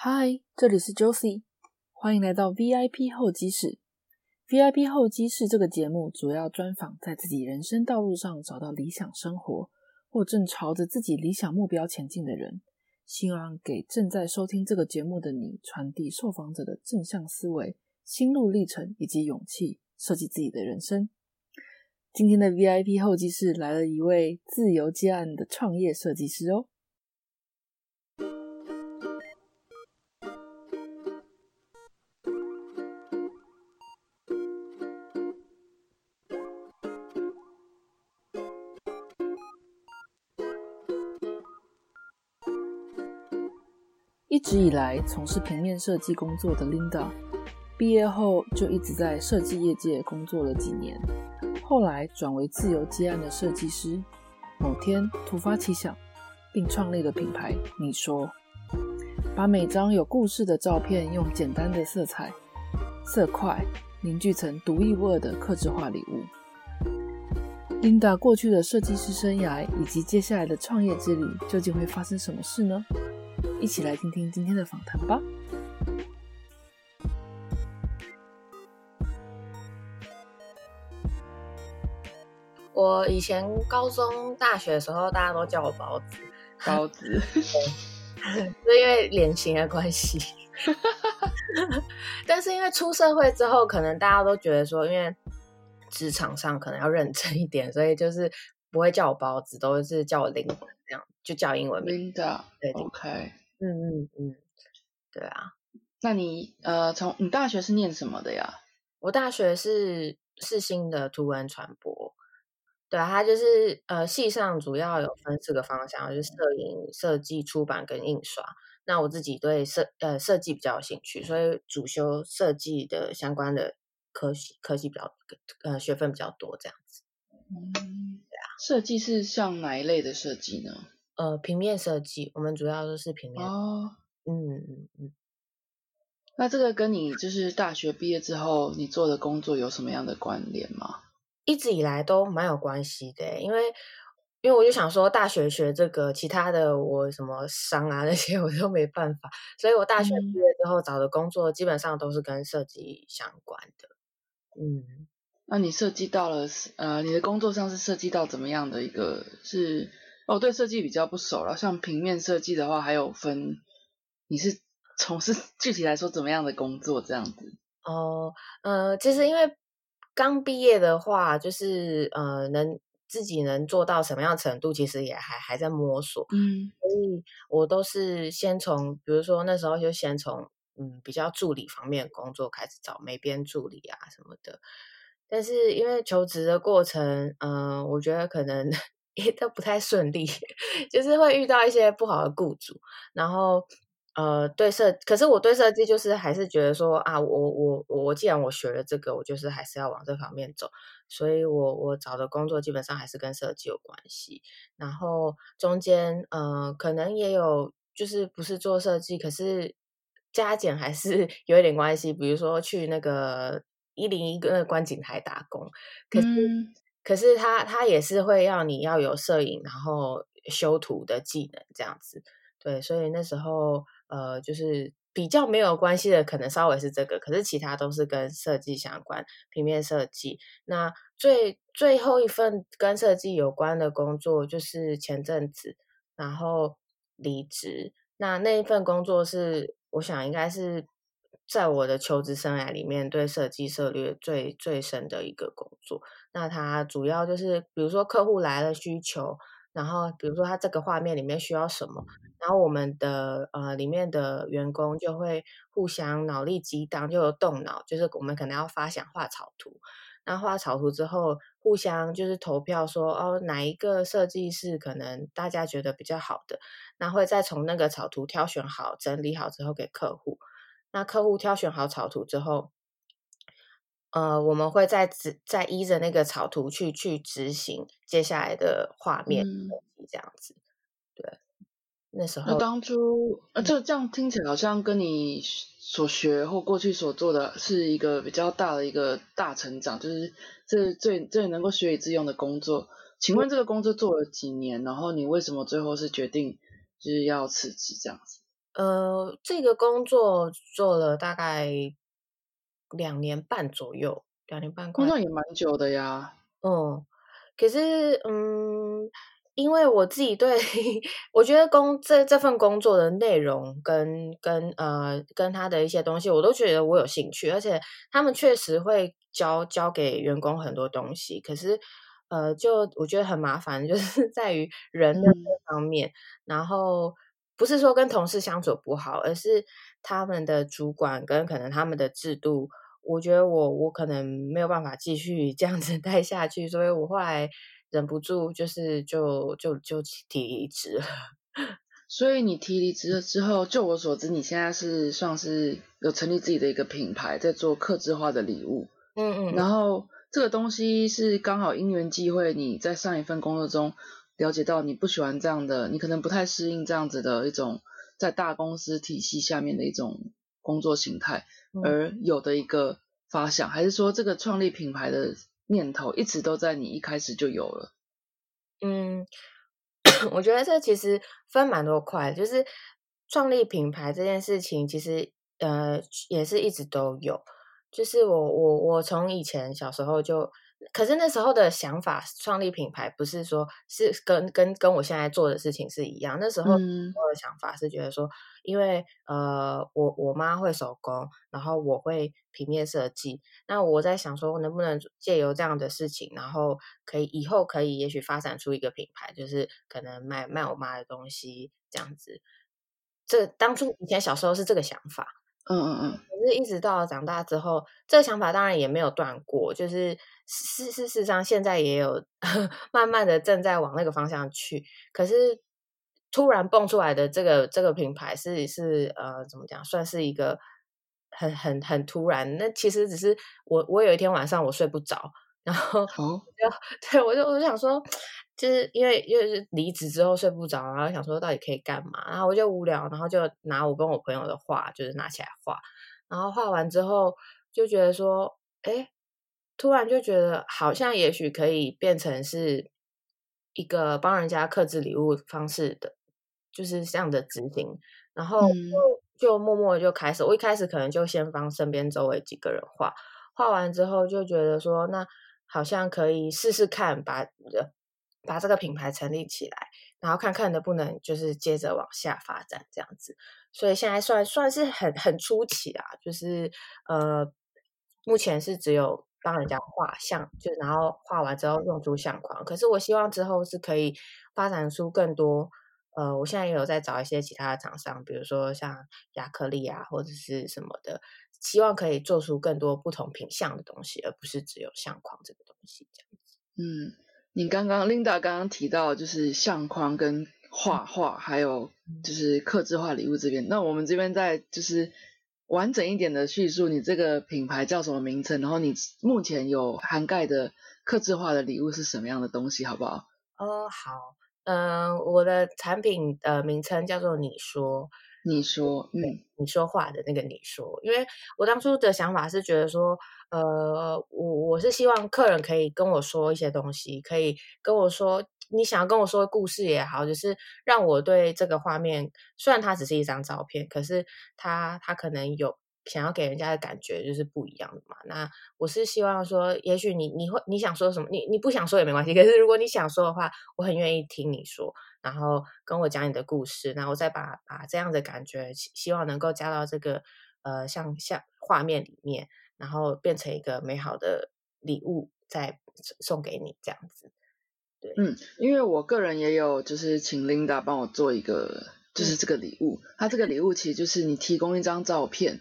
嗨，这里是 Josie，欢迎来到 VIP 候机室。VIP 候机室这个节目主要专访在自己人生道路上找到理想生活，或正朝着自己理想目标前进的人，希望给正在收听这个节目的你传递受访者的正向思维、心路历程以及勇气，设计自己的人生。今天的 VIP 候机室来了一位自由接案的创业设计师哦。一直以来从事平面设计工作的 Linda，毕业后就一直在设计业界工作了几年，后来转为自由接案的设计师。某天突发奇想，并创立了品牌“你说”，把每张有故事的照片用简单的色彩、色块凝聚成独一无二的刻制化礼物。Linda 过去的设计师生涯以及接下来的创业之旅，究竟会发生什么事呢？一起来听听今天的访谈吧。我以前高中、大学的时候，大家都叫我包子，包子，是 因为脸型的关系。但是因为出社会之后，可能大家都觉得说，因为职场上可能要认真一点，所以就是不会叫我包子，都是叫我 Linda，这样就叫英文名。Linda，对，OK。嗯嗯嗯，对啊，那你呃，从你大学是念什么的呀？我大学是是新的图文传播，对啊，它就是呃，系上主要有分四个方向，就是摄影、设计、出版跟印刷。那我自己对设呃设计比较有兴趣，所以主修设计的相关的科系，科系比较呃学分比较多这样子。嗯，对啊，设计是像哪一类的设计呢？呃，平面设计，我们主要都是平面。哦，嗯嗯嗯。那这个跟你就是大学毕业之后你做的工作有什么样的关联吗？一直以来都蛮有关系的，因为因为我就想说，大学学这个，其他的我什么商啊那些 我都没办法，所以我大学毕业之后找的工作基本上都是跟设计相关的。嗯，那你设计到了呃，你的工作上是设计到怎么样的一个是？哦，对设计比较不熟了。像平面设计的话，还有分，你是从事具体来说怎么样的工作这样子？哦，呃，其实因为刚毕业的话，就是呃，能自己能做到什么样程度，其实也还还在摸索。嗯，所以我都是先从，比如说那时候就先从嗯比较助理方面的工作开始找美编助理啊什么的。但是因为求职的过程，嗯，我觉得可能。都不太顺利，就是会遇到一些不好的雇主，然后呃对设，可是我对设计就是还是觉得说啊，我我我既然我学了这个，我就是还是要往这方面走，所以我我找的工作基本上还是跟设计有关系，然后中间呃可能也有就是不是做设计，可是加减还是 有一点关系，比如说去那个一零一个观景台打工，可是。可是他他也是会要你要有摄影，然后修图的技能这样子，对，所以那时候呃就是比较没有关系的，可能稍微是这个，可是其他都是跟设计相关，平面设计。那最最后一份跟设计有关的工作就是前阵子，然后离职。那那一份工作是我想应该是。在我的求职生涯里面，对设计策略最最深的一个工作。那它主要就是，比如说客户来了需求，然后比如说他这个画面里面需要什么，然后我们的呃里面的员工就会互相脑力激荡，就有动脑，就是我们可能要发想画草图。那画草图之后，互相就是投票说，哦哪一个设计是可能大家觉得比较好的，那会再从那个草图挑选好、整理好之后给客户。那客户挑选好草图之后，呃，我们会再执再依着那个草图去去执行接下来的画面这样子。对，那时候那当初呃，这这样听起来好像跟你所学或过去所做的是一个比较大的一个大成长，就是这最最能够学以致用的工作。请问这个工作做了几年？然后你为什么最后是决定就是要辞职这样子？呃，这个工作做了大概两年半左右，两年半，工作也蛮久的呀。嗯，可是嗯，因为我自己对 我觉得工这这份工作的内容跟跟呃跟他的一些东西，我都觉得我有兴趣，而且他们确实会教教给员工很多东西。可是呃，就我觉得很麻烦，就是在于人的这方面，然后。不是说跟同事相处不好，而是他们的主管跟可能他们的制度，我觉得我我可能没有办法继续这样子 待下去，所以我后来忍不住就是就就就提离职了。所以你提离职了之后，就我所知，你现在是算是有成立自己的一个品牌，在做客制化的礼物。嗯嗯。然后这个东西是刚好因缘际会，你在上一份工作中。了解到你不喜欢这样的，你可能不太适应这样子的一种在大公司体系下面的一种工作形态，而有的一个发想，还是说这个创立品牌的念头一直都在你一开始就有了？嗯，我觉得这其实分蛮多块，就是创立品牌这件事情，其实呃也是一直都有，就是我我我从以前小时候就。可是那时候的想法，创立品牌不是说是跟跟跟我现在做的事情是一样。那时候我的想法是觉得说，因为呃，我我妈会手工，然后我会平面设计，那我在想说，能不能借由这样的事情，然后可以以后可以也许发展出一个品牌，就是可能卖卖我妈的东西这样子。这当初以前小时候是这个想法。嗯嗯嗯，可是一直到长大之后，这个想法当然也没有断过。就是事事实上，现在也有 慢慢的正在往那个方向去。可是突然蹦出来的这个这个品牌是是呃，怎么讲？算是一个很很很突然。那其实只是我我有一天晚上我睡不着，然后就 对我就我就想说。就是因为因为离职之后睡不着，然后想说到底可以干嘛，然后我就无聊，然后就拿我跟我朋友的画，就是拿起来画，然后画完之后就觉得说，哎，突然就觉得好像也许可以变成是一个帮人家克制礼物方式的，就是这样的执行，然后就就默默就开始，我一开始可能就先帮身边周围几个人画，画完之后就觉得说，那好像可以试试看把。把把这个品牌成立起来，然后看看能不能就是接着往下发展这样子。所以现在算算是很很初期啊，就是呃，目前是只有帮人家画像，就然后画完之后用出相框。可是我希望之后是可以发展出更多。呃，我现在也有在找一些其他的厂商，比如说像亚克力啊，或者是什么的，希望可以做出更多不同品相的东西，而不是只有相框这个东西这样子。嗯。你刚刚 Linda 刚刚提到就是相框跟画画，还有就是刻字化礼物这边，那我们这边在就是完整一点的叙述，你这个品牌叫什么名称？然后你目前有涵盖的刻字化的礼物是什么样的东西，好不好？哦，好，嗯，我的产品的名称叫做你说。你说，嗯，你说话的那个你说，因为我当初的想法是觉得说，呃，我我是希望客人可以跟我说一些东西，可以跟我说你想要跟我说故事也好，就是让我对这个画面，虽然它只是一张照片，可是它它可能有。想要给人家的感觉就是不一样的嘛。那我是希望说，也许你你会你想说什么，你你不想说也没关系。可是如果你想说的话，我很愿意听你说，然后跟我讲你的故事，然后再把把这样的感觉，希望能够加到这个呃像像画面里面，然后变成一个美好的礼物，再送给你这样子。对，嗯，因为我个人也有就是请 Linda 帮我做一个。就是这个礼物，它这个礼物其实就是你提供一张照片，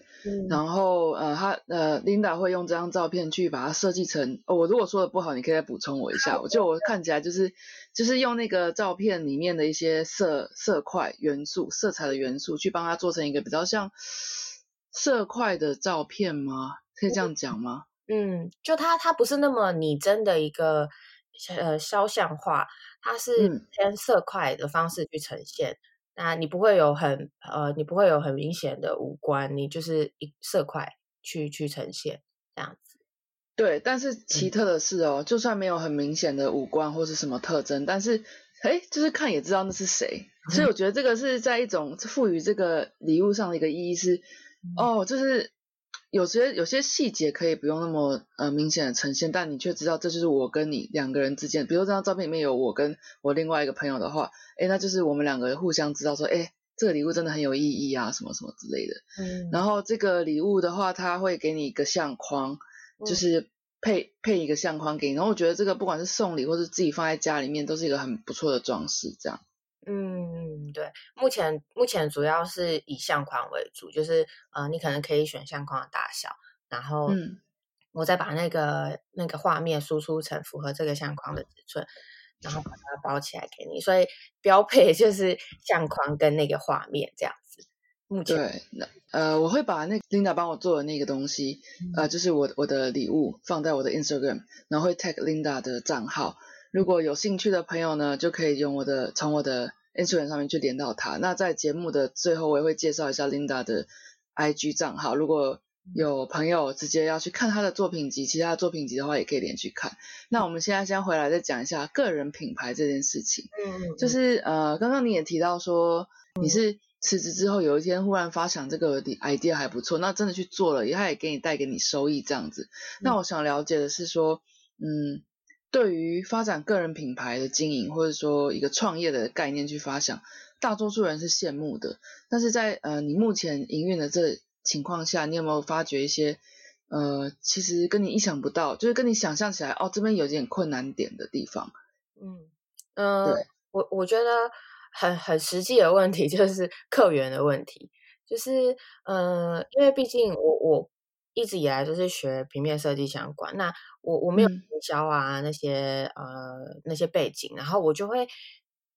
然后呃，他呃，Linda 会用这张照片去把它设计成。哦，我如果说的不好，你可以再补充我一下。我就我看起来就是就是用那个照片里面的一些色色块元素、色彩的元素去帮它做成一个比较像色块的照片吗？可以这样讲吗？嗯，就它它不是那么拟真的一个呃肖像画，它是偏色块的方式去呈现。那你不会有很呃，你不会有很明显的五官，你就是一色块去去呈现这样子。对，但是奇特的是哦，就算没有很明显的五官或是什么特征，但是哎，就是看也知道那是谁。所以我觉得这个是在一种赋予这个礼物上的一个意义是，哦，就是有些有些细节可以不用那么呃明显的呈现，但你却知道这就是我跟你两个人之间，比如这张照片里面有我跟我另外一个朋友的话，诶，那就是我们两个互相知道说，诶，这个礼物真的很有意义啊，什么什么之类的。嗯。然后这个礼物的话，他会给你一个相框，就是配配一个相框给你。然后我觉得这个不管是送礼或是自己放在家里面，都是一个很不错的装饰，这样。嗯，对，目前目前主要是以相框为主，就是呃，你可能可以选相框的大小，然后我再把那个那个画面输出成符合这个相框的尺寸，然后把它包起来给你。所以标配就是相框跟那个画面这样子。目前对，那呃，我会把那 Linda 帮我做的那个东西，呃，就是我我的礼物放在我的 Instagram，然后会 tag Linda 的账号。如果有兴趣的朋友呢，就可以用我的从我的 Instagram 上面去连到他。那在节目的最后，我也会介绍一下 Linda 的 IG 账号。如果有朋友直接要去看他的作品集，其他作品集的话，也可以连去看。那我们现在先回来再讲一下个人品牌这件事情。嗯，就是呃，刚刚你也提到说，你是辞职之后有一天忽然发想这个 idea 还不错，那真的去做了，他也给你带给你收益这样子。那我想了解的是说，嗯。对于发展个人品牌的经营，或者说一个创业的概念去发想，大多数人是羡慕的。但是在呃你目前营运的这情况下，你有没有发觉一些呃其实跟你意想不到，就是跟你想象起来哦这边有点困难点的地方？嗯嗯，对我我觉得很很实际的问题就是客源的问题，就是呃因为毕竟我我。一直以来都是学平面设计相关，那我我没有营销啊那些呃那些背景，然后我就会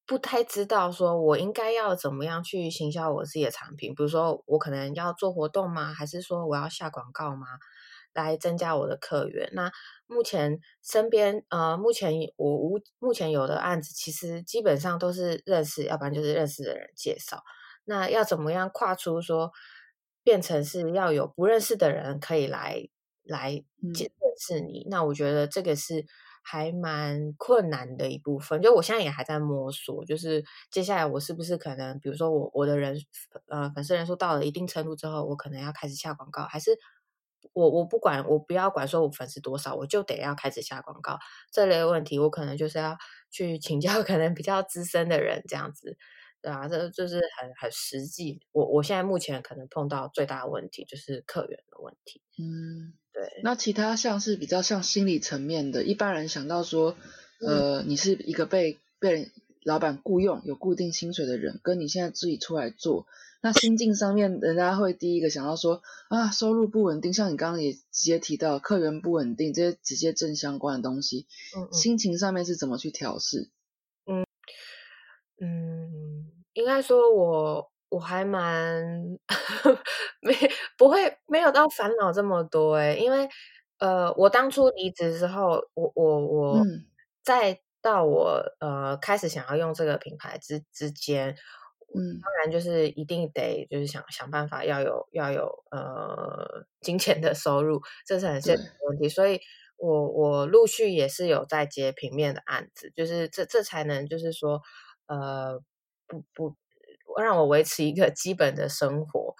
不太知道说我应该要怎么样去行销我自己的产品，比如说我可能要做活动吗？还是说我要下广告吗？来增加我的客源？那目前身边呃目前我无目前有的案子，其实基本上都是认识，要不然就是认识的人介绍。那要怎么样跨出说？变成是要有不认识的人可以来来认识你，那我觉得这个是还蛮困难的一部分。就我现在也还在摸索，就是接下来我是不是可能，比如说我我的人呃粉丝人数到了一定程度之后，我可能要开始下广告，还是我我不管我不要管说我粉丝多少，我就得要开始下广告这类问题，我可能就是要去请教可能比较资深的人这样子。对啊，这就是很很实际。我我现在目前可能碰到最大的问题就是客源的问题。嗯，对。那其他像是比较像心理层面的，一般人想到说，呃，你是一个被被老板雇佣、有固定薪水的人，跟你现在自己出来做，那心境上面，人家会第一个想到说，啊，收入不稳定，像你刚刚也直接提到客源不稳定这些直接正相关的东西，心情上面是怎么去调试？嗯嗯。应该说，我我还蛮 没不会没有到烦恼这么多哎，因为呃，我当初离职之后，我我我再到我呃开始想要用这个品牌之之间，嗯，当然就是一定得就是想想办法要有要有呃金钱的收入，这是很现实的问题，所以我我陆续也是有在接平面的案子，就是这这才能就是说呃。不不，让我维持一个基本的生活，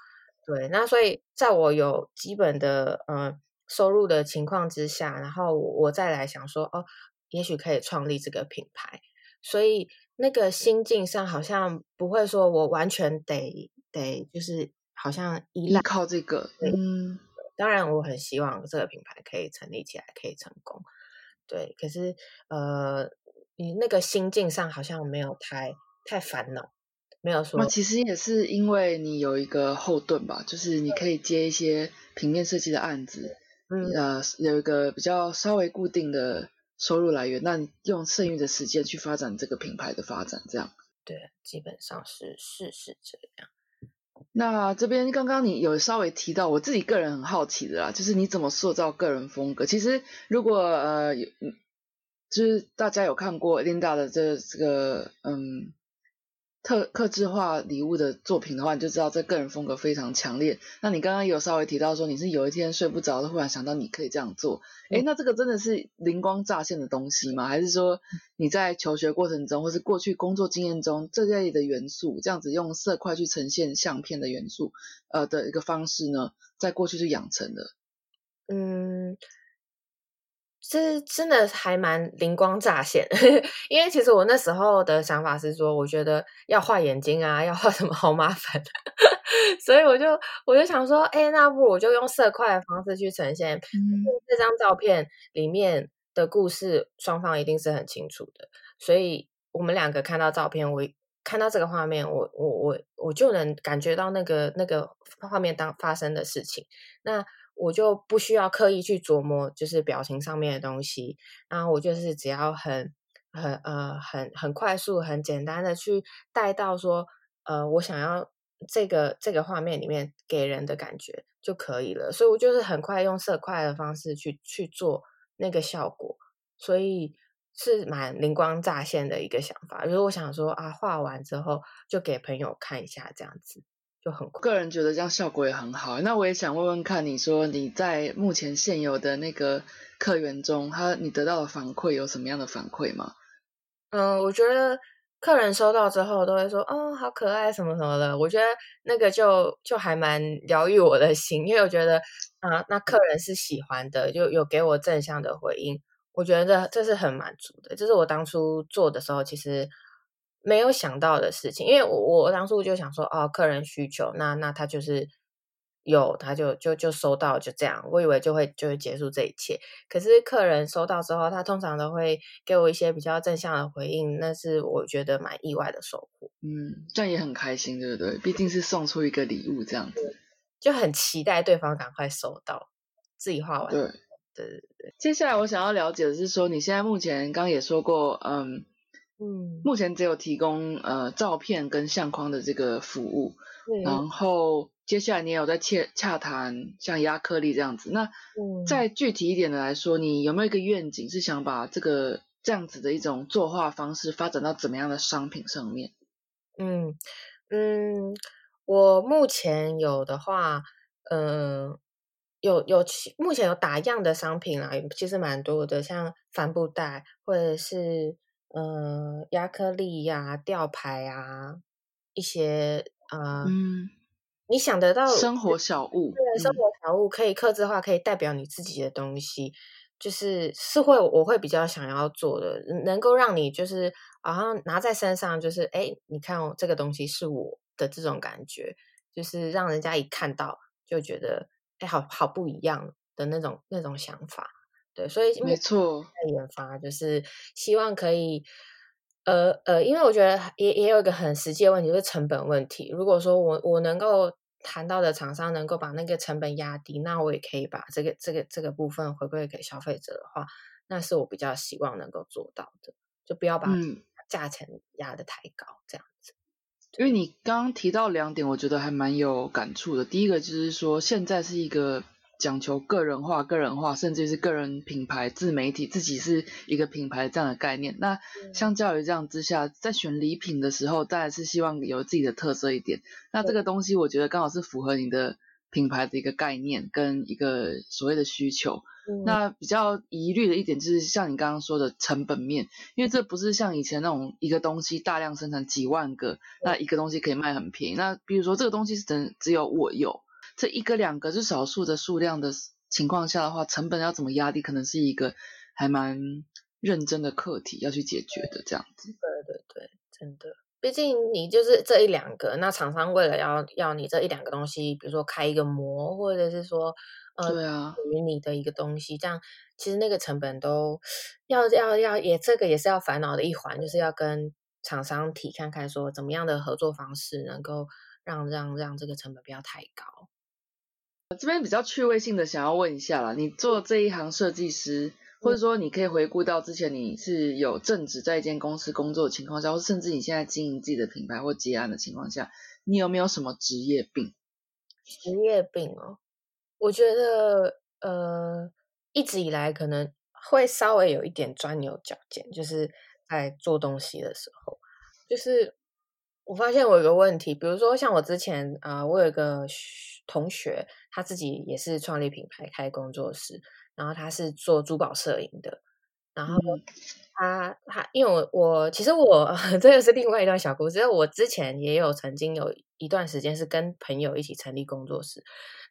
对，那所以在我有基本的嗯收入的情况之下，然后我再来想说，哦，也许可以创立这个品牌，所以那个心境上好像不会说我完全得得就是好像依赖靠这个，嗯，当然我很希望这个品牌可以成立起来，可以成功，对，可是呃，你那个心境上好像没有太。太烦恼，没有说。那其实也是因为你有一个后盾吧，就是你可以接一些平面设计的案子，嗯，呃，有一个比较稍微固定的收入来源。那用剩余的时间去发展这个品牌的发展，这样。对，基本上是是是这样。那这边刚刚你有稍微提到，我自己个人很好奇的啦，就是你怎么塑造个人风格？其实如果呃有，就是大家有看过 Linda 的这这个嗯。特克制化礼物的作品的话，你就知道这个人风格非常强烈。那你刚刚有稍微提到说，你是有一天睡不着，忽然想到你可以这样做。哎，那这个真的是灵光乍现的东西吗？还是说你在求学过程中，或是过去工作经验中这类的元素，这样子用色块去呈现相片的元素，呃的一个方式呢，在过去就养成的？嗯。这真的还蛮灵光乍现，因为其实我那时候的想法是说，我觉得要画眼睛啊，要画什么好麻烦，所以我就我就想说，哎，那不如我就用色块的方式去呈现。这张照片里面的故事，双方一定是很清楚的，所以我们两个看到照片，我看到这个画面，我我我我就能感觉到那个那个画面当发生的事情，那。我就不需要刻意去琢磨，就是表情上面的东西，然后我就是只要很、很、呃、很、很快速、很简单的去带到说，呃，我想要这个这个画面里面给人的感觉就可以了。所以我就是很快用色块的方式去去做那个效果，所以是蛮灵光乍现的一个想法。如果我想说啊，画完之后就给朋友看一下这样子。就很个人觉得这样效果也很好。那我也想问问看，你说你在目前现有的那个客源中，他你得到的反馈有什么样的反馈吗？嗯，我觉得客人收到之后都会说，哦，好可爱什么什么的。我觉得那个就就还蛮疗愈我的心，因为我觉得啊，那客人是喜欢的，就有给我正向的回应。我觉得这是很满足的。这是我当初做的时候，其实。没有想到的事情，因为我我当初就想说，哦，客人需求，那那他就是有，他就就就收到，就这样。我以为就会就会结束这一切，可是客人收到之后，他通常都会给我一些比较正向的回应，那是我觉得蛮意外的收获。嗯，这样也很开心，对不对？毕竟是送出一个礼物，这样子就很期待对方赶快收到自己画完。对对对对。接下来我想要了解的是说，你现在目前刚也说过，嗯。嗯，目前只有提供呃照片跟相框的这个服务，然后接下来你也有在洽洽谈像亚克力这样子。那再具体一点的来说，你有没有一个愿景，是想把这个这样子的一种作画方式发展到怎么样的商品上面？嗯嗯，我目前有的话，嗯，有有目前有打样的商品啦，其实蛮多的，像帆布袋或者是。呃，亚克力呀，吊牌啊，一些啊，嗯，你想得到生活小物，对，生活小物可以刻字化，可以代表你自己的东西，就是是会我会比较想要做的，能够让你就是好像拿在身上，就是哎，你看这个东西是我的这种感觉，就是让人家一看到就觉得哎，好好不一样的那种那种想法。对，所以没错，在研发就是希望可以，呃呃，因为我觉得也也有一个很实际的问题，就是成本问题。如果说我我能够谈到的厂商能够把那个成本压低，那我也可以把这个这个这个部分回馈给消费者的话，那是我比较希望能够做到的，就不要把价钱压得太高，这样子。因为你刚刚提到两点，我觉得还蛮有感触的。第一个就是说，现在是一个。讲求个人化、个人化，甚至是个人品牌、自媒体，自己是一个品牌这样的概念。那相较于这样之下，在选礼品的时候，当然是希望有自己的特色一点。那这个东西，我觉得刚好是符合你的品牌的一个概念跟一个所谓的需求。那比较疑虑的一点就是像你刚刚说的成本面，因为这不是像以前那种一个东西大量生产几万个，那一个东西可以卖很便宜。那比如说这个东西是只只有我有。这一个两个是少数的数量的情况下的话，成本要怎么压低，可能是一个还蛮认真的课题要去解决的。这样子，对对对，真的，毕竟你就是这一两个，那厂商为了要要你这一两个东西，比如说开一个模，或者是说呃，对啊，属于你的一个东西，这样其实那个成本都要要要也这个也是要烦恼的一环，就是要跟厂商提看看说怎么样的合作方式能够让让让这个成本不要太高。这边比较趣味性的想要问一下啦，你做这一行设计师，或者说你可以回顾到之前你是有正职在一间公司工作的情况下，或甚至你现在经营自己的品牌或接案的情况下，你有没有什么职业病？职业病哦，我觉得呃，一直以来可能会稍微有一点钻牛角尖，就是在做东西的时候，就是我发现我有个问题，比如说像我之前啊、呃我有一个学同学，他自己也是创立品牌开工作室，然后他是做珠宝摄影的，然后嗯。他他因为我我其实我 这个是另外一段小故事，我之前也有曾经有一段时间是跟朋友一起成立工作室，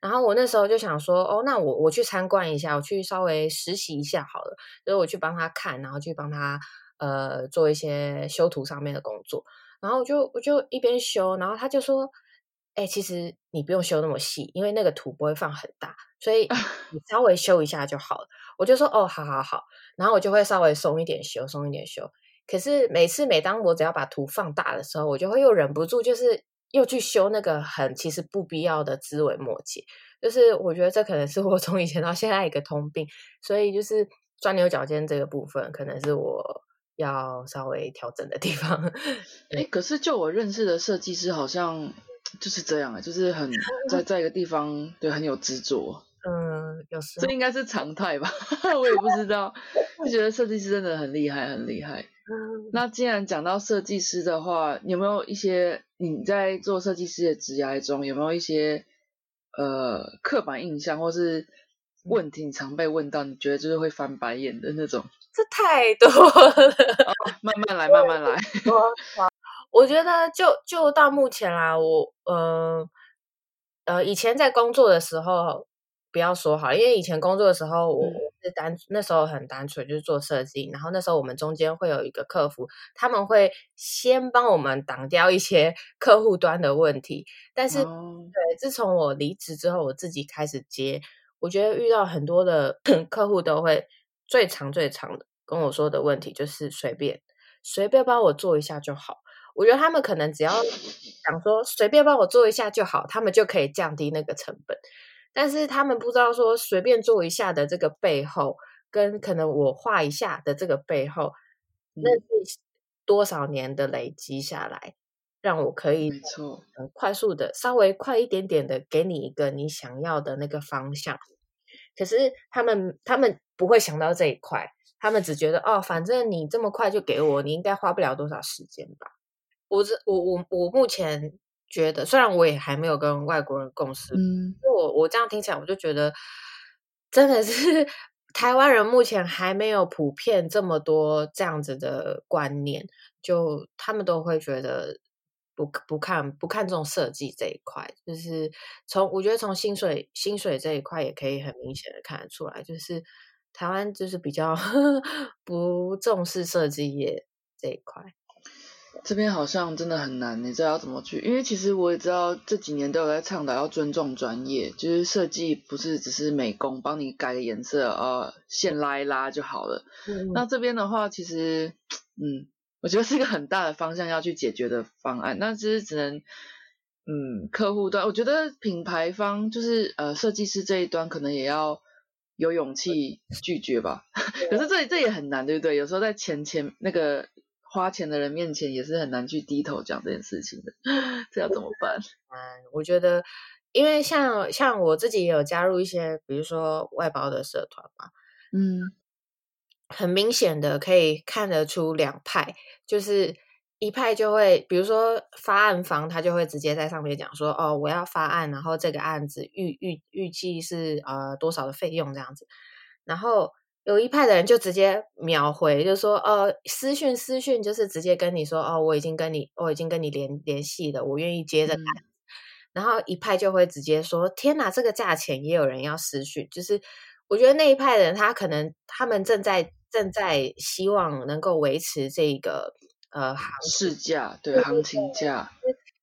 然后我那时候就想说，哦，那我我去参观一下，我去稍微实习一下好了，所以我去帮他看，然后去帮他呃做一些修图上面的工作，然后我就我就一边修，然后他就说，哎、其实你不用修那么细，因为那个图不会放很大，所以 你稍微修一下就好了。我就说，哦，好好好，然后我就会稍微松一点修，松一点修。可是每次每当我只要把图放大的时候，我就会又忍不住，就是又去修那个很其实不必要的枝微末节。就是我觉得这可能是我从以前到现在一个通病，所以就是钻牛角尖这个部分，可能是我要稍微调整的地方。哎，可是就我认识的设计师，好像就是这样、欸，就是很 在在一个地方对很有执着，嗯，有时候这应该是常态吧？我也不知道，就觉得设计师真的很厉害，很厉害。嗯那既然讲到设计师的话，有没有一些你在做设计师的职涯中，有没有一些呃刻板印象或是问题，你常被问到，你觉得就是会翻白眼的那种？这太多了。慢慢来，慢慢来。我我觉得就就到目前啦，我呃呃以前在工作的时候不要说好，因为以前工作的时候我嗯我是单那时候很单纯就是做设计，然后那时候我们中间会有一个客服，他们会先帮我们挡掉一些 客户端的问题，但是哦对，自从我离职之后，我自己开始接，我觉得遇到很多的 客户都会最长最长的跟我说的问题就是随便随便帮我做一下就好。我觉得他们可能只要想说随便帮我做一下就好，他们就可以降低那个成本。但是他们不知道说随便做一下的这个背后，跟可能我画一下的这个背后，那嗯是多少年的累积下来，让我可以很快速的、稍微快一点点的给你一个你想要的那个方向。可是他们他们不会想到这一块，他们只觉得哦，反正你这么快就给我，你应该花不了多少时间吧。我这我我我目前觉得，虽然我也还没有跟外国人共事嗯，我我这样听起来，我就觉得真的是台湾人目前还没有普遍这么多这样子的观念，就他们都会觉得不不看不看重设计这一块，就是从我觉得从薪水薪水这一块也可以很明显的看得出来，就是台湾就是比较 不重视设计业这一块。这边好像真的很难，你知道要怎么去？因为其实我也知道这几年都有在倡导要尊重专业，就是设计不是只是美工，帮你改个颜色，呃，线拉一拉就好了。嗯那这边的话，其实，嗯，我觉得是一个很大的方向要去解决的方案。那只是只能，嗯，客户端，我觉得品牌方就是呃设计师这一端可能也要有勇气拒绝吧。可是这这也很难，对不对？有时候在钱钱那个花钱的人面前，也是很难去低头讲这件事情的。这要怎么办？嗯，我觉得，因为像像我自己也有加入一些，比如说外包的社团嘛，嗯很明显的可以看得出两派，就是一派就会，比如说发案方，他就会直接在上面讲说，哦，我要发案，然后这个案子预预预计是呃多少的费用这样子，然后有一派的人就直接秒回，就说，呃，私讯私讯就是直接跟你说，哦，我已经跟你我已经跟你联联系了，我愿意接着谈嗯。然后一派就会直接说：“天哪，这个价钱也有人要私讯。”就是我觉得那一派的人，他可能他们正在正在希望能够维持这个呃行市价对行情价，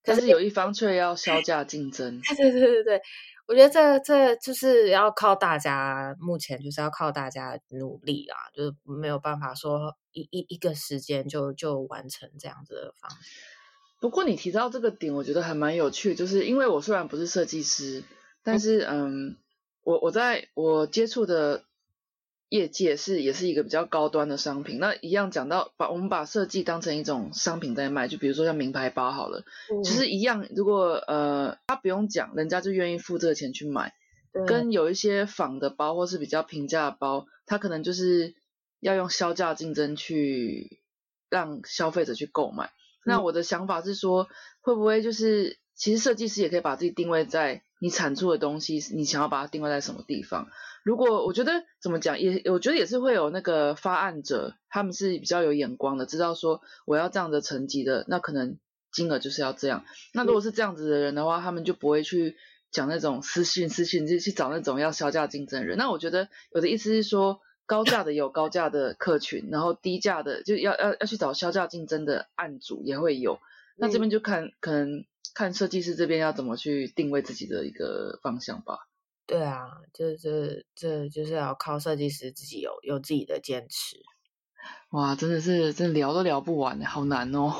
但是有一方却要销价竞争。对对对对对，我觉得这这就是要靠大家，目前就是要靠大家努力啦，就是没有办法说一一一个时间就就完成这样子的方式。不过你提到这个点，我觉得还蛮有趣，就是因为我虽然不是设计师，但是嗯，我我在我接触的业界是也是一个比较高端的商品。那一样讲到把我们把设计当成一种商品在卖，就比如说像名牌包好了，其实一样，如果呃他不用讲，人家就愿意付这个钱去买。跟有一些仿的包或是比较平价的包，它可能就是要用销价竞争去让消费者去购买。那我的想法是说，会不会就是其实设计师也可以把自己定位在你产出的东西，你想要把它定位在什么地方？如果我觉得怎么讲，也我觉得也是会有那个发案者，他们是比较有眼光的，知道说我要这样的层级的，那可能金额就是要这样。那如果是这样子的人的话，他们就不会去讲那种私信私信，就去找那种要销价竞争的人。那我觉得有的意思是说，高价的有高价的客群，然后低价的就要要要去找销价竞争的案主也会有。那这边就看可能看设计师这边要怎么去定位自己的一个方向吧。对啊，这这这就是要靠设计师自己有有自己的坚持。哇，真的是真的聊都聊不完，好难哦。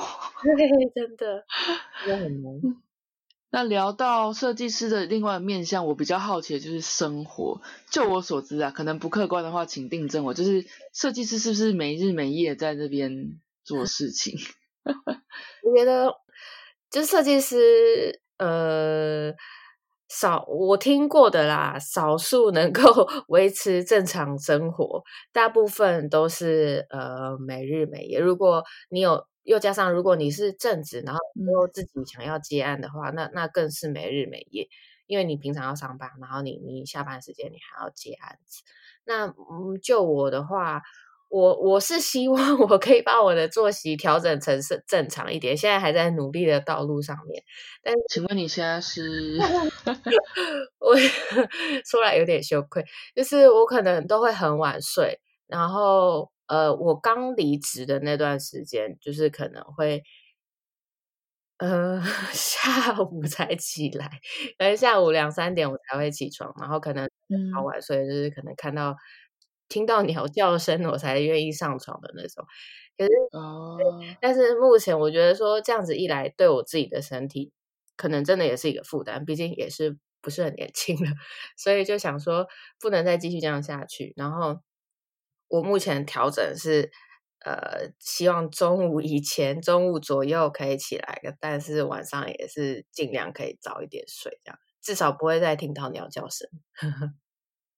真的，很难。那聊到设计师的另外面向，我比较好奇的就是生活。就我所知啊，可能不客观的话，请订正我。就是设计师是不是没日没夜在这边做事情？我觉得，就是设计师，呃。少我听过的啦，少数能够 维持正常生活，大部分都是呃每日每夜。如果你有又加上如果你是正职，然后又自己想要接案的话，那那更是每日每夜，因为你平常要上班，然后你你下班时间你还要接案子。那嗯，就我的话。我我是希望 我可以把我的作息调整成是正常一点，现在还在努力的道路上面。但请问你现在是？我 说来有点羞愧，就是我可能都会很晚睡，然后呃，我刚离职的那段时间，就是可能会呃下午才起来，可能下午两三点我才会起床，然后可能好晚睡，就是可能看到。听到鸟叫声，我才愿意上床的那种。可是，哦，但是目前我觉得说这样子一来，对我自己的身体可能真的也是一个负担，毕竟也是不是很年轻了，所以就想说不能再继续这样下去。然后我目前调整是，呃，希望中午以前、中午左右可以起来，但是晚上也是尽量可以早一点睡，这样至少不会再听到鸟叫声。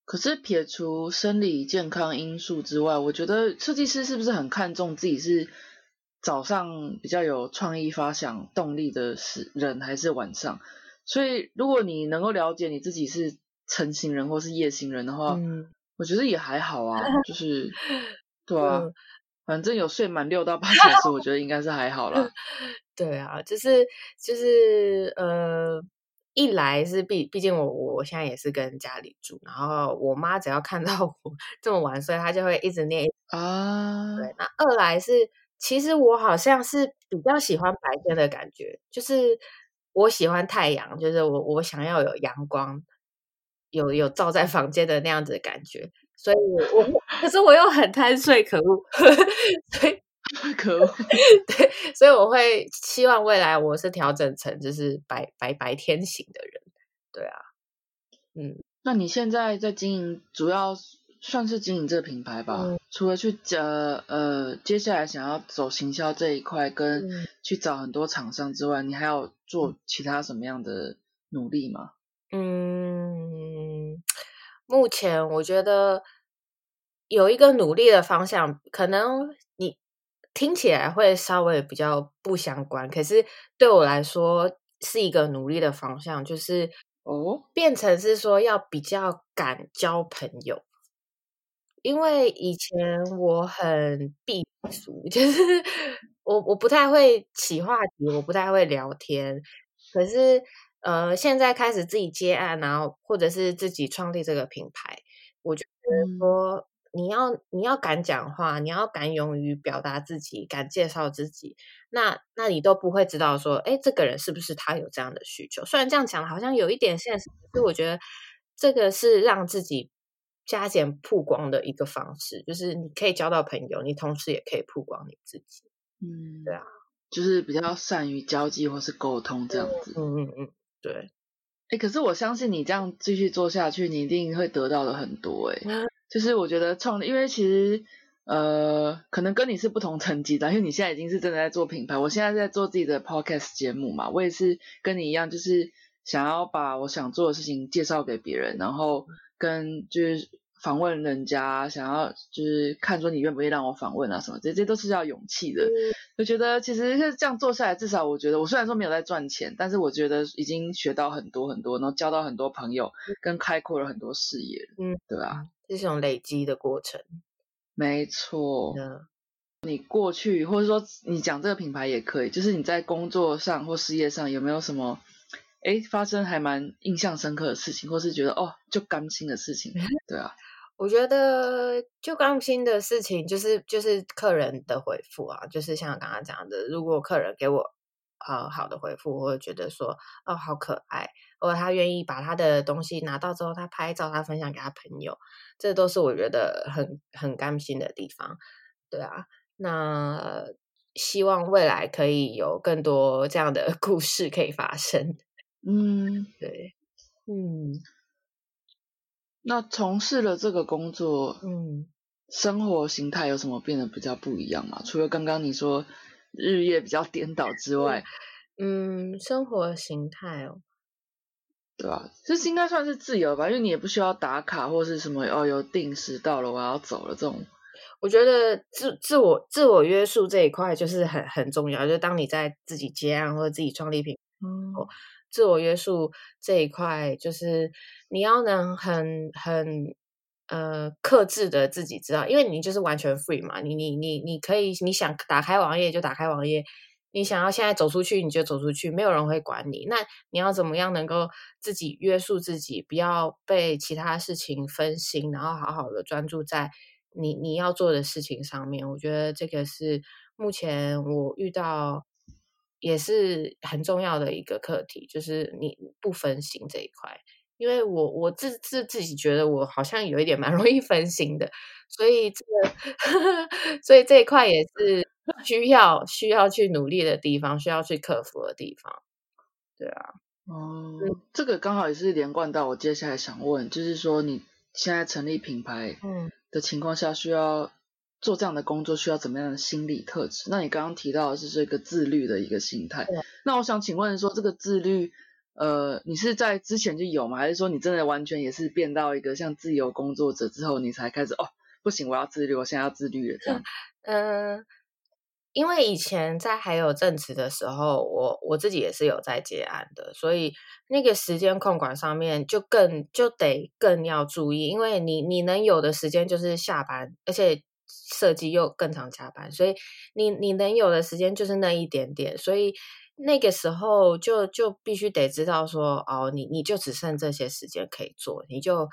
可是撇除生理健康因素之外，我觉得设计师是不是很看重自己是早上比较有创意发想动力的是人，还是晚上？所以如果你能够了解你自己是晨型人或是夜行人的话，我觉得也还好啊，就是 对啊，反正有睡满六到八小时，我觉得应该是还好了。对啊，就是就是呃。一来是毕，毕竟我我现在也是跟家里住，然后我妈只要看到 我这么晚睡，她就会一直念啊。对，那二来是，其实我好像是比较喜欢白天的感觉，就是我喜欢太阳，就是我我想要有阳光，有有照在房间的那样子的感觉，所以我 可是我又很贪睡，可恶，所以。可恶，对，所以我会希望未来我是调整成就是白白白天型的人，对啊，嗯，那你现在在经营，主要算是经营这个品牌吧？除了去呃呃，接下来想要走行销这一块，跟去找很多厂商之外，你还要做其他什么样的努力吗？嗯，目前我觉得有一个努力的方向，可能你。听起来会稍微比较不相关，可是对我来说是一个努力的方向，就是哦，变成是说要比较敢交朋友，因为以前我很避俗，就是我我不太会起话题，我不太会聊天，可是呃，现在开始自己接案，然后或者是自己创立这个品牌，我觉得说。你要你要敢讲话，你要敢勇于表达自己，敢介绍自己，那那你都不会知道说，哎，这个人是不是他有这样的需求？虽然这样讲好像有一点现实，可是我觉得这个是让自己加减曝光的一个方式，就是你可以交到朋友，你同时也可以曝光你自己。嗯，对啊，就是比较善于交际或是沟通这样子。嗯嗯嗯，对。哎，可是我相信你这样继续做下去，你一定会得到的很多。哎。就是我觉得创，因为其实呃，可能跟你是不同层级的，因为你现在已经是真的在做品牌，我现在在做自己的 podcast 节目嘛，我也是跟你一样，就是想要把我想做的事情介绍给别人，然后跟就是访问人家，想要就是看说你愿不愿意让我访问啊什么，这些都是要勇气的。我觉得其实是这样做下来，至少我觉得我虽然说没有在赚钱，但是我觉得已经学到很多很多，然后交到很多朋友，跟开阔了很多视野。嗯，对啊，这是种累积的过程。没错。你过去或者说你讲这个品牌也可以，就是你在工作上或事业上有没有什么？哎，发生还蛮印象深刻的事情，或是觉得哦，就甘心的事情，对啊。我觉得就刚心的事情，就是就是客人的回复啊，就是像刚刚讲的，如果客人给我呃好的回复，我会觉得说哦好可爱，或者他愿意把他的东西拿到之后，他拍照，他分享给他朋友，这都是我觉得很很甘心的地方，对啊。那希望未来可以有更多这样的 故事可以发生。嗯，对，嗯，那从事了这个工作，嗯，生活形态有什么变得比较不一样吗？除了刚刚你说日夜比较颠倒之外，嗯，生活形态哦，对吧？这应该算是自由吧，因为你也不需要打卡或是什么哦，有定时到了我要走了这种。我觉得自自我自我约束这一块就是很很重要，就当你在自己接案或者自己创立品，嗯。自我约束这一块，就是你要能很很呃克制的自己知道，因为你就是完全 free 嘛，你你你你可以你想打开网页就打开网页，你想要现在走出去你就走出去，没有人会管你。那你要怎么样能够自己约束自己，不要被其他事情分心，然后好好的专注在你你要做的事情上面？我觉得这个是目前我遇到。也是很重要的一个课题，就是你不分心这一块。因为我我自自自己觉得我好像有一点蛮 容易分心的，所以这个 所以这一块也是需要需要去努力的地方，需要去克服的地方。对啊，哦，这个刚好也是连贯到我接下来想问，就是说你现在成立品牌嗯的情况下需要。做这样的工作需要怎么样的心理特质？那你刚刚提到的是这个自律的一个心态。那我想请问说，这个自律，呃，你是在之前就有吗？还是说你真的完全也是变到一个像自由工作者之后，你才开始哦，不行，我要自律，我现在要自律了这样？嗯，因为以前在还有正职的时候，我我自己也是有在接案的，所以那个时间控管上面就更就得更要注意，因为你你能有的时间就是下班，而且。设计又更常加班，所以你你能有的时间就是那一点点，所以那个时候就就必须得知道说，哦，你你就只剩这些时间可以做，你就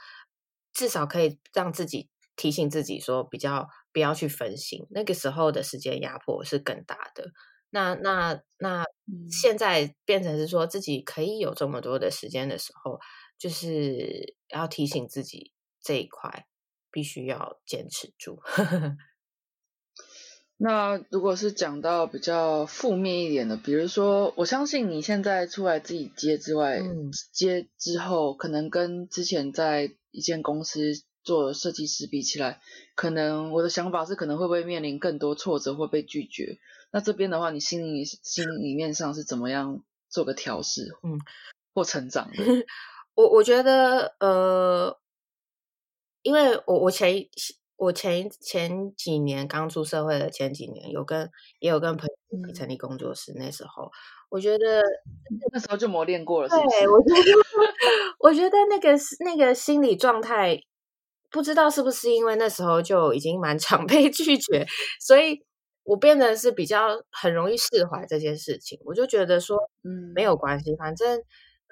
至少可以让自己提醒自己说，比较不要去分心。那个时候的时间压迫是更大的。那那那现在变成是说自己可以有这么多的时间的时候，就是要提醒自己这一块。必须要坚持住。那如果是讲到比较负面一点的，比如说，我相信你现在出来自己接之外，接之后可能跟之前在一间公司做设计师比起来，可能我的想法是，可能会不会面临更多挫折，或被拒绝？那这边的话，你心里心里面上是怎么样做个调试，嗯，或成长的？我我觉得，呃。因为我我前我前前几年刚出社会的前几年，有跟也有跟朋友一起成立工作室。那时候我觉得那时候就磨练过了。对，我觉得 我觉得那个那个心理状态，不知道是不是因为那时候就已经蛮常被 拒绝，所以我变得是比较很容易释怀这件事情。我就觉得说，嗯，没有关系，反正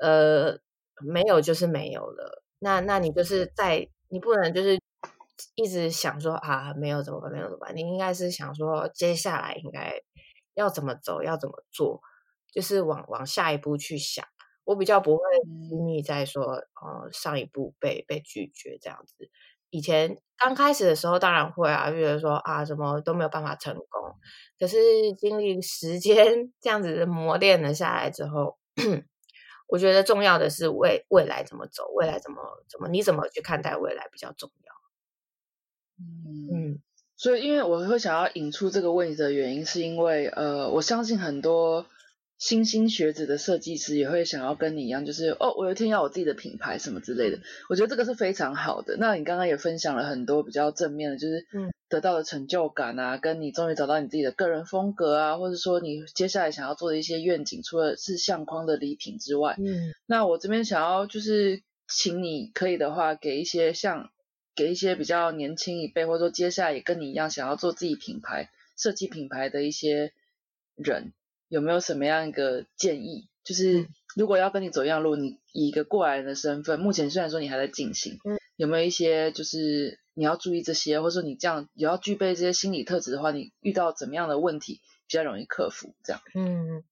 呃没有就是没有了。那那你就是在。你不能就是一直想说啊，没有怎么办，没有怎么办？你应该是想说，接下来应该要怎么走，要怎么做，就是往往下一步去想。我比较不会拘泥在说，呃，上一步被被拒绝这样子。以前刚开始的时候，当然会啊，觉得说啊，什么都没有办法成功。可是经历时间这样子磨练了下来之后。我觉得重要的是未未来怎么走，未来怎么怎么，你怎么去看待未来比较重要。嗯，所以因为我会想要引出这个问题的原因，是因为呃，我相信很多新兴学子的设计师也会想要跟你一样，就是哦，我有一天要有自己的品牌什么之类的。我觉得这个是非常好的。那你刚刚也分享了很多比较正面的，就是嗯得到的成就感啊，跟你终于找到你自己的个人风格啊，或者说你接下来想要做的一些愿景，除了是相框的礼品之外，嗯，那我这边想要就是请你可以的话，给一些像给一些比较年轻一辈，或者说接下来也跟你一样想要做自己品牌设计品牌的一些人。有没有什么样一个建议？就是如果要跟你走一样路，你以一个过来人的身份，目前虽然说你还在进行，有没有一些就是你要注意这些，或者说你这样也要具备这些心理特质的话，你遇到怎么样的问题比较容易克服？这样，嗯，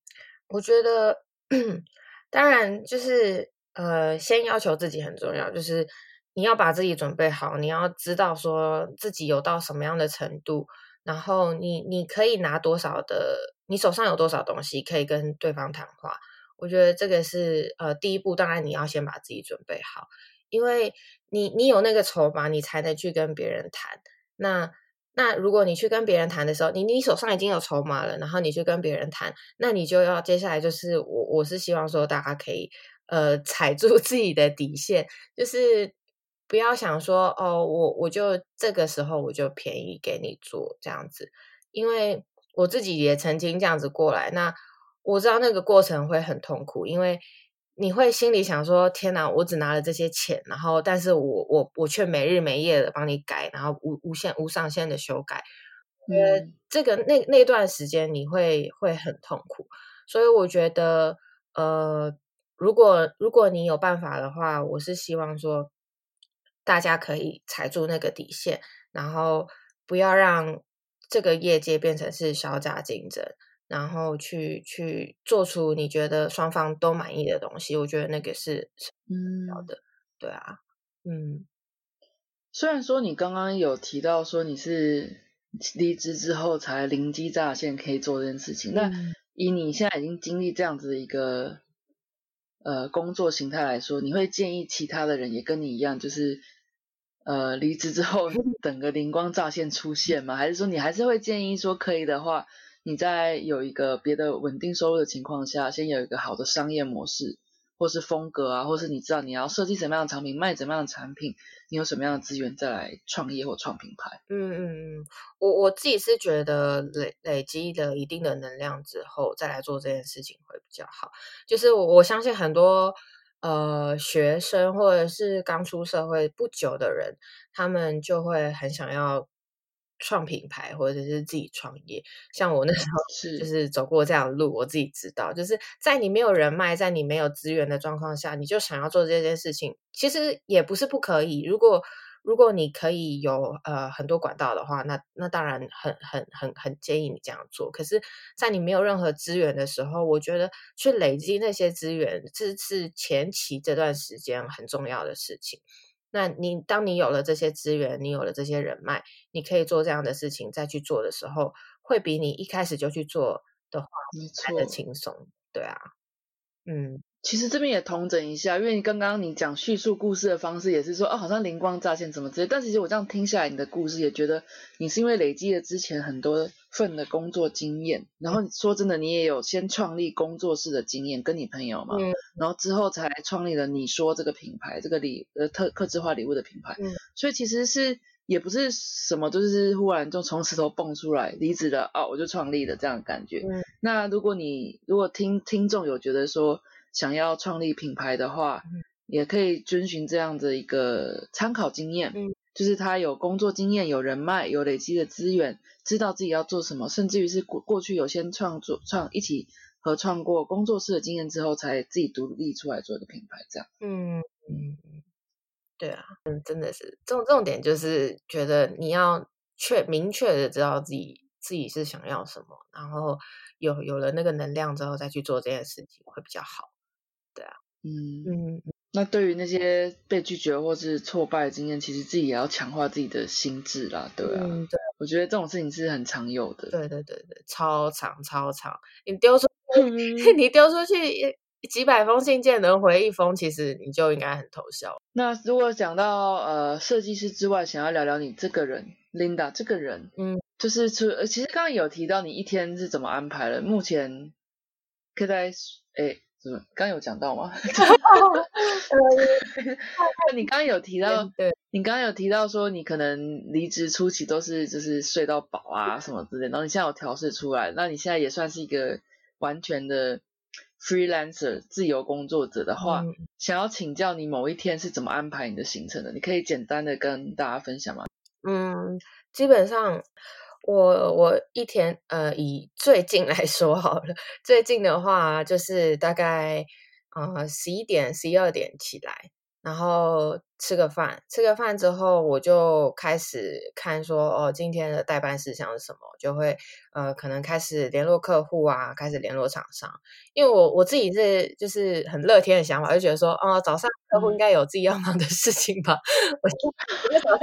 我觉得 当然就是呃，先要求自己很重要，就是你要把自己准备好，你要知道说自己有到什么样的程度，然后你你可以拿多少的。你手上有多少东西可以跟对方谈话？我觉得这个是呃第一步，当然你要先把自己准备好，因为你你有那个筹码，你才能去跟别人谈。那那如果你去跟别人谈的时候，你你手上已经有筹码了，然后你去跟别人谈，那你就要接下来就是我我是希望说大家可以呃踩住自己的底线，就是不要想说哦我我就这个时候我就便宜给你做这样子，因为。我自己也曾经这样子过来，那我知道那个过程会很痛苦，因为你会心里想说：“天哪，我只拿了这些钱，然后但是我我我却没日没夜的帮你改，然后无无限无上限的修改，呃，这个那那段时间你会会很痛苦，所以我觉得，呃，如果如果你有办法的话，我是希望说大家可以踩住那个底线，然后不要让。这个业界变成是小价竞争，然后去去做出你觉得双方都满意的东西，我觉得那个是嗯要的，对啊，嗯。虽然说你刚刚有提到说你是离职之后才灵机乍现可以做这件事情，那以你现在已经经历这样子的一个呃工作形态来说，你会建议其他的人也跟你一样，就是。呃，离职之后等个灵光乍现出现吗？还是说你还是会建议说，可以的话，你在有一个别的稳定收入的情况下，先有一个好的商业模式，或是风格啊，或是你知道你要设计什么样的产品，卖怎么样的产品，你有什么样的资源再来创业或创品牌？嗯嗯嗯，我我自己是觉得累累积了一定的能量之后，再来做这件事情会比较好。就是我我相信很多。呃，学生或者是刚出社会不久的人，他们就会很想要创品牌或者是自己创业。像我那时候是就是走过这样的路，我自己知道，就是在你没有人脉、在你没有资源的状况下，你就想要做这件事情，其实也不是不可以。如果如果你可以有呃很多管道的话，那那当然很很很很建议你这样做。可是，在你没有任何资源的时候，我觉得去累积那些资源，这是前期这段时间很重要的事情。那你当你有了这些资源，你有了这些人脉，你可以做这样的事情，再去做的时候，会比你一开始就去做的话来的轻松。对啊，嗯。其实这边也同整一下，因为刚刚你讲叙述故事的方式也是说，哦，好像灵光乍现怎么之类。但其实我这样听下来，你的故事也觉得你是因为累积了之前很多份的工作经验，然后说真的，你也有先创立工作室的经验，跟你朋友嘛，然后之后才创立了你说这个品牌，这个礼呃特特制化礼物的品牌。所以其实是也不是什么，就是忽然就从石头蹦出来离职了哦，我就创立了这样的感觉。那如果你如果听听众有觉得说。想要创立品牌的话，也可以遵循这样的一个参考经验，就是他有工作经验、有人脉、有累积的资源，知道自己要做什么，甚至于是过过去有先创作创一起合创过工作室的经验之后，才自己独立出来做一个品牌，这样。嗯嗯，对啊，嗯，真的是重重点就是觉得你要确明确的知道自己自己是想要什么，然后有有了那个能量之后再去做这件事情会比较好。对啊，嗯。嗯，那对于那些被拒绝或是挫败的经验，其实自己也要强化自己的心智啦，对啊，对，我觉得这种事情是很常有的，对对对对，超长超长，你丢出 你丢出去几百封信件能回一封，其实你就应该很偷笑。那如果讲到呃设计师之外，想要聊聊你这个人，Linda 这个人，嗯，就是除其实刚刚有提到你一天是怎么安排的，目前。可以在哎，怎么刚有讲到吗？你刚刚有提到，对，你刚刚有提到说你可能离职初期都是就是睡到饱啊什么之类，然后你现在有调试出来，那你现在也算是一个完全的 freelancer 自由工作者的话，想要请教你某一天是怎么安排你的行程的？你可以简单的跟大家分享吗？嗯，基本上我我一天呃以最近来说好了，最近的话就是大概呃十一点十一二点起来，然后。吃个饭，吃个饭之后，我就开始看说，哦，今天的代办事项是什么，就会呃，可能开始联络客户啊，开始联络厂商。因为我我自己是就是很乐天的想法，就觉得说，哦，早上客户应该有自己要忙的事情吧。我就早上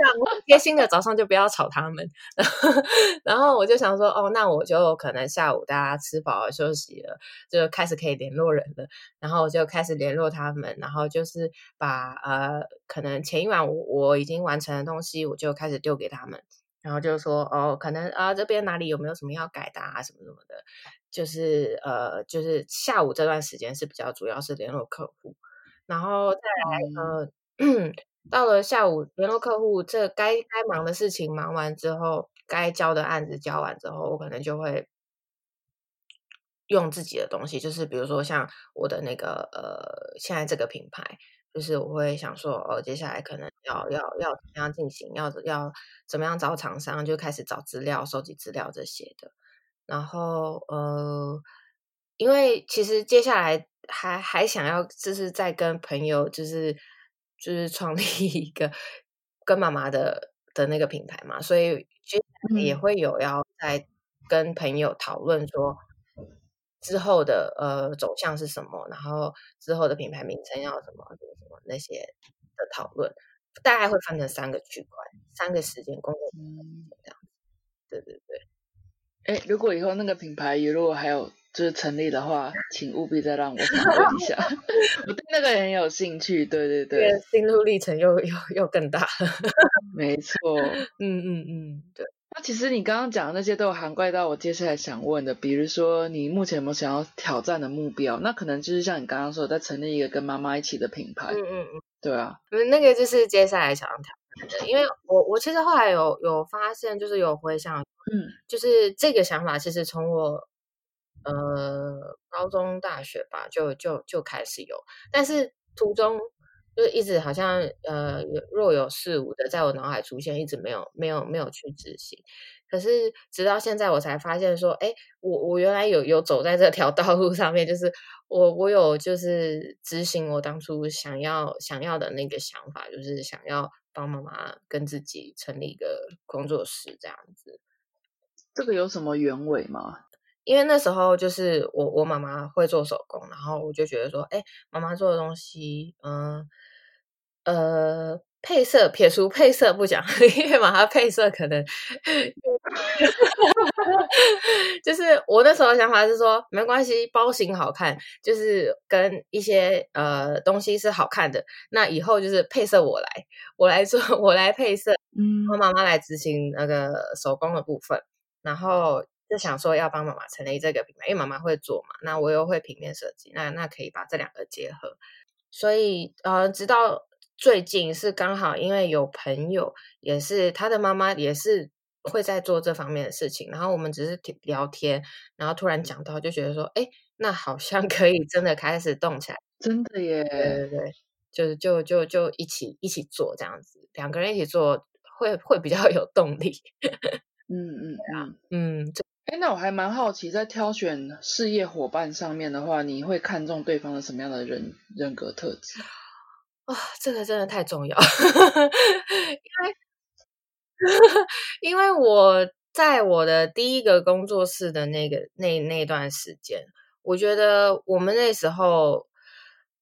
贴心的早上就不要吵他们。然后我就想说，哦，那我就可能下午大家吃饱了休息了，就开始可以联络人了。然后我就开始联络他们，然后就是把呃可能。嗯，前一晚我我已经完成的东西，我就开始丢给他们，然后就说哦，可能啊这边哪里有没有什么要改的啊，什么什么的，就是呃，就是下午这段时间是比较主要是联络客户，然后再来呃，到了下午联络客户，这该该忙的事情忙完之后，该交的案子交完之后，我可能就会用自己的东西，就是比如说像我的那个呃，现在这个品牌。就是我会想说，哦，接下来可能要要要怎么样进行，要要怎么样找厂商，就开始找资料、收集资料这些的。然后，呃，因为其实接下来还还想要，就是再跟朋友，就是就是创立 一个跟妈妈的的那个品牌嘛，所以接下来也会有要再跟朋友讨论说。之后的呃走向是什么？然后之后的品牌名称要什么？什么什么那些的讨论，大概会分成三个区块，三个时间工作这样。对对对。哎，如果以后那个品牌如果还有就是成立的话，请务必再让我访问一下，我对那个很有兴趣。对对对，心路历程又又又更大了。没错。嗯嗯嗯，对。那其实你刚刚讲的那些都有涵盖到我接下来想问的，比如说你目前有没有想要挑战的目标？那可能就是像你刚刚说，在成立一个跟妈妈一起的品牌。嗯嗯嗯，对啊，那个就是接下来想要挑战的，因为我我其实后来有有发现，就是有回想，嗯，就是这个想法其实从我呃高中大学吧就就就开始有，但是途中。就是一直好像呃若有似无的在我脑海出现，一直没有没有没有去执行。可是直到现在我才发现说，哎，我我原来有有走在这条 道路上面，就是我我有就是执行我当初想要想要的那个想法，就是想要帮妈妈跟自己成立一个工作室这样子。这个有什么原委吗？因为那时候就是我我妈妈会做手工，然后我就觉得说，哎，妈妈做的东西，嗯。呃，配色撇除配色不讲，因为嘛，它配色可能 就是我那时候想法是说，没关系，包型好看，就是跟一些呃东西是好看的。那以后就是配色我来，我来做，我来配色，嗯，我妈妈来执行那个手工的部分，然后就想说要帮妈妈成立这个品牌，因为妈妈会做嘛，那我又会平面设计，那那可以把这两个结合，所以呃，直到。最近是刚好，因为有朋友也是他的妈妈也是会在做这方面的事情，然后我们只是聊天，然后突然讲到，就觉得说，哎，那好像 可以真的开始动起来，真的耶，对对对，就是就就就一起一起做这样子，两个人一起做会会比较 有动力，嗯嗯啊嗯，哎，那我还蛮好奇，在挑选事业伙伴上面的话，你会看重对方的什么样的人人格特质？啊，这个真的太重要，因为 因为我在我的第一个工作室的那个那那段时间，我觉得我们那时候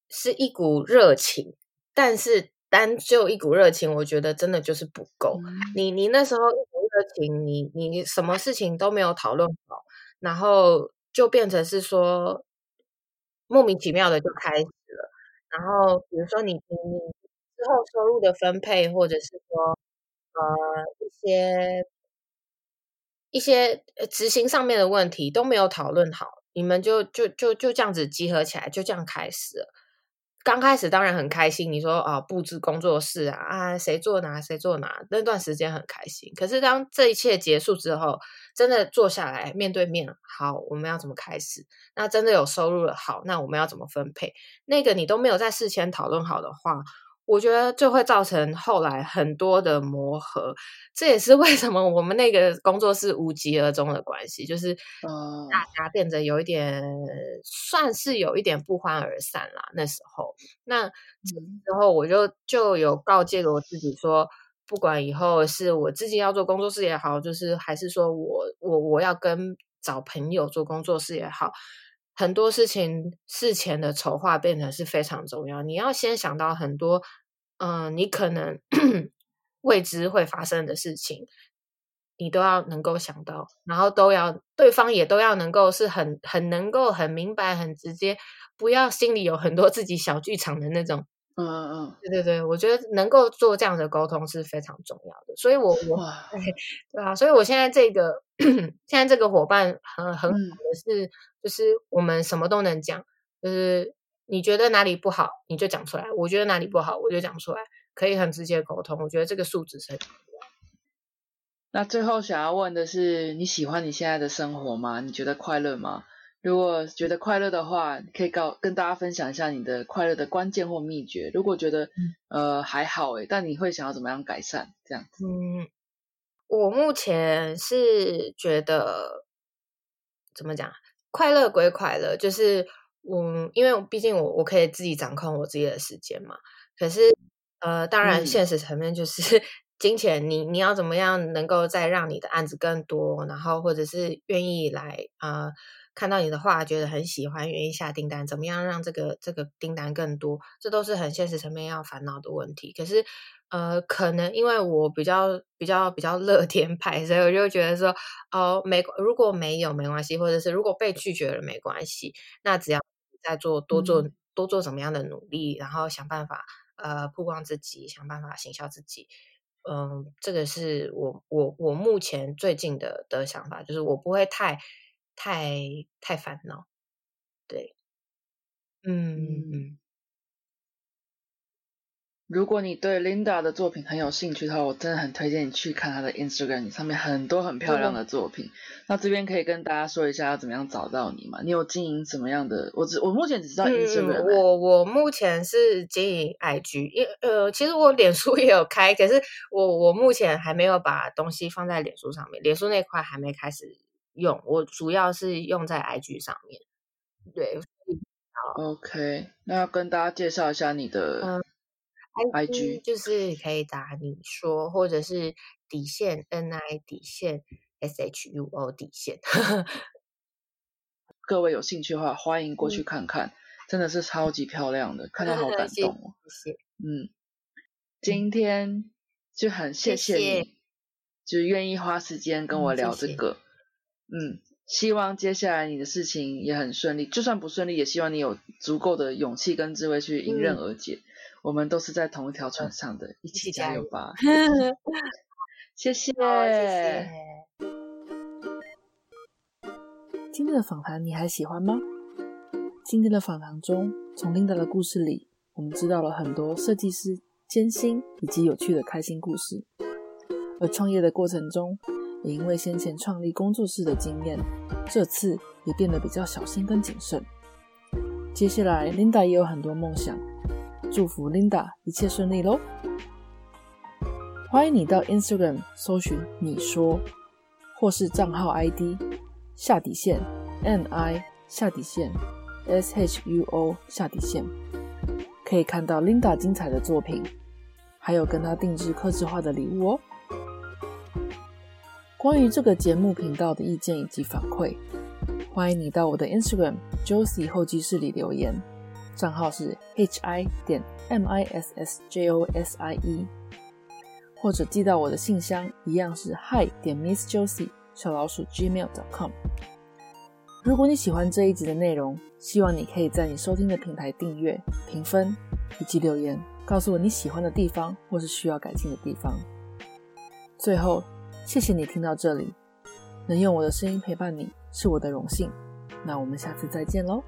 是一股热情，但是单就一股热情，我觉得真的就是不够。你你那时候一股热情，你你什么事情都没有讨论好，然后就变成是说莫名其妙的就开。然后，比如说你你之后收入的分配，或者是说呃一些一些执行上面的问题都没有讨论好，你们就就就就这样子集合起来，就这样开始。刚开始当然很开心，你说啊布置工作室啊啊谁做哪谁做哪，那段时间很开心。可是当这一切结束之后，真的坐下来面对面，好，我们要怎么开始？那真的有收入了，好，那我们要怎么分配？那个你都没有在事前讨论好的话。我觉得就会造成后来很多的磨合，这也是为什么我们那个工作室无疾而终的关系，就是大家变得有一点，算是有一点不欢而散啦。那时候，那之后我就就有告诫了我自己说，不管以后是我自己要做工作室也好，就是还是说我我我要跟找朋友做工作室也好。很多事情事前的筹划变成是非常重要。你要先想到很多，嗯，你可能 未知会发生的事情，你都要能够想到，然后都要对方也都要能够是很很能够很明白很直接，不要心里有很多自己小剧场的那种。嗯嗯嗯，对对对，我觉得能够做这样的沟通是非常重要的。所以，我我对啊，所以我现在这个 现在这个伙伴很很好的是。就是我们什么都能讲，就是你觉得哪里不好，你就讲出来；我觉得哪里不好，我就讲出来，可以很直接沟通。我觉得这个素质是很重要。那最后想要问的是，你喜欢你现在的生活吗？你觉得快乐吗？如果觉得快乐的话，可以告跟大家分享一下你的快乐的关键或秘诀。如果觉得呃还好诶，但你会想要怎么样改善？这样子。嗯，我目前是觉得怎么讲？快乐归快乐，就是嗯，因为毕竟我我可以自己掌控我自己的时间嘛。可是，呃，当然现实层面就是 金钱，你你要怎么样能够再让你的案子更多，然后或者是愿意来啊，看到你的画觉得很喜欢，愿意下订单，怎么样让这个这个订单更多，这都是很现实层面要烦恼的问题。可是。呃，可能因为我比较比较比较乐天派，所以我就觉得说，哦，没如果没有没关系，或者是如果被拒绝了没关系，那只要再做多做多做什么样的努力，然后想办法呃曝光自己，想办法行销自己，嗯，这个是我我我目前最近的的想法，就是我不会太太太烦恼，对，嗯嗯。如果你对 Linda 的作品很有兴趣的话，我真的很推荐你去看她的 Instagram，上面很多很漂亮的作品。那这边可以跟大家说一下要怎么样找到你吗？你有经营什么样的？我只我目前只知道 Instagram。我我目前是经营 IG，因呃，其实我脸书也有开，可是我我目前还没有把东西放在脸书上面，脸书那块还没开始用，我主要是用在 IG 上面。对，OK，那要跟大家介绍一下你的。I G 就是可以打你说，或者是底线 N I 底线 S H U O 底线。各位有兴趣的话，欢迎过去看看，真的是超级漂亮的，看到好感动哦。谢谢。嗯，今天就很谢谢你，就愿意花时间跟我聊这个。嗯，希望接下来你的事情也很顺利，就算不顺利，也希望你有足够的勇气跟智慧去迎刃而解。我们都是在同一条船上的，一起加油吧！谢谢，谢谢。今天的访谈你还喜欢吗？今天的访谈中，从 Linda 的故事里，我们知道了很多设计师艰辛以及有趣的开心故事。而创业的过程中，也因为先前创立工作室的经验，这次也变得比较小心跟谨慎。接下来，Linda 也有很多梦想。祝福 Linda 一切顺利喽！欢迎你到 Instagram 搜寻“你说”或是账号 ID 下底线 N I 下底线 S H U O 下底线，可以看到 Linda 精彩的作品，还有跟她定制刻制化的礼物哦。关于这个节目频道的意见以及反馈，欢迎你到我的 Instagram Josie 后记室里留言。账号是 h i 点 m i s s j o s i e，或者寄到我的信箱，一样是 hi 点 miss josie 小老鼠 gmail.com。如果你喜欢这一集的内容，希望你可以在你收听的平台订阅、评分以及留言，告诉我你喜欢的地方或是需要改进的地方。最后，谢谢你听到这里，能用我的声音陪伴你是我的荣幸。那我们下次再见喽。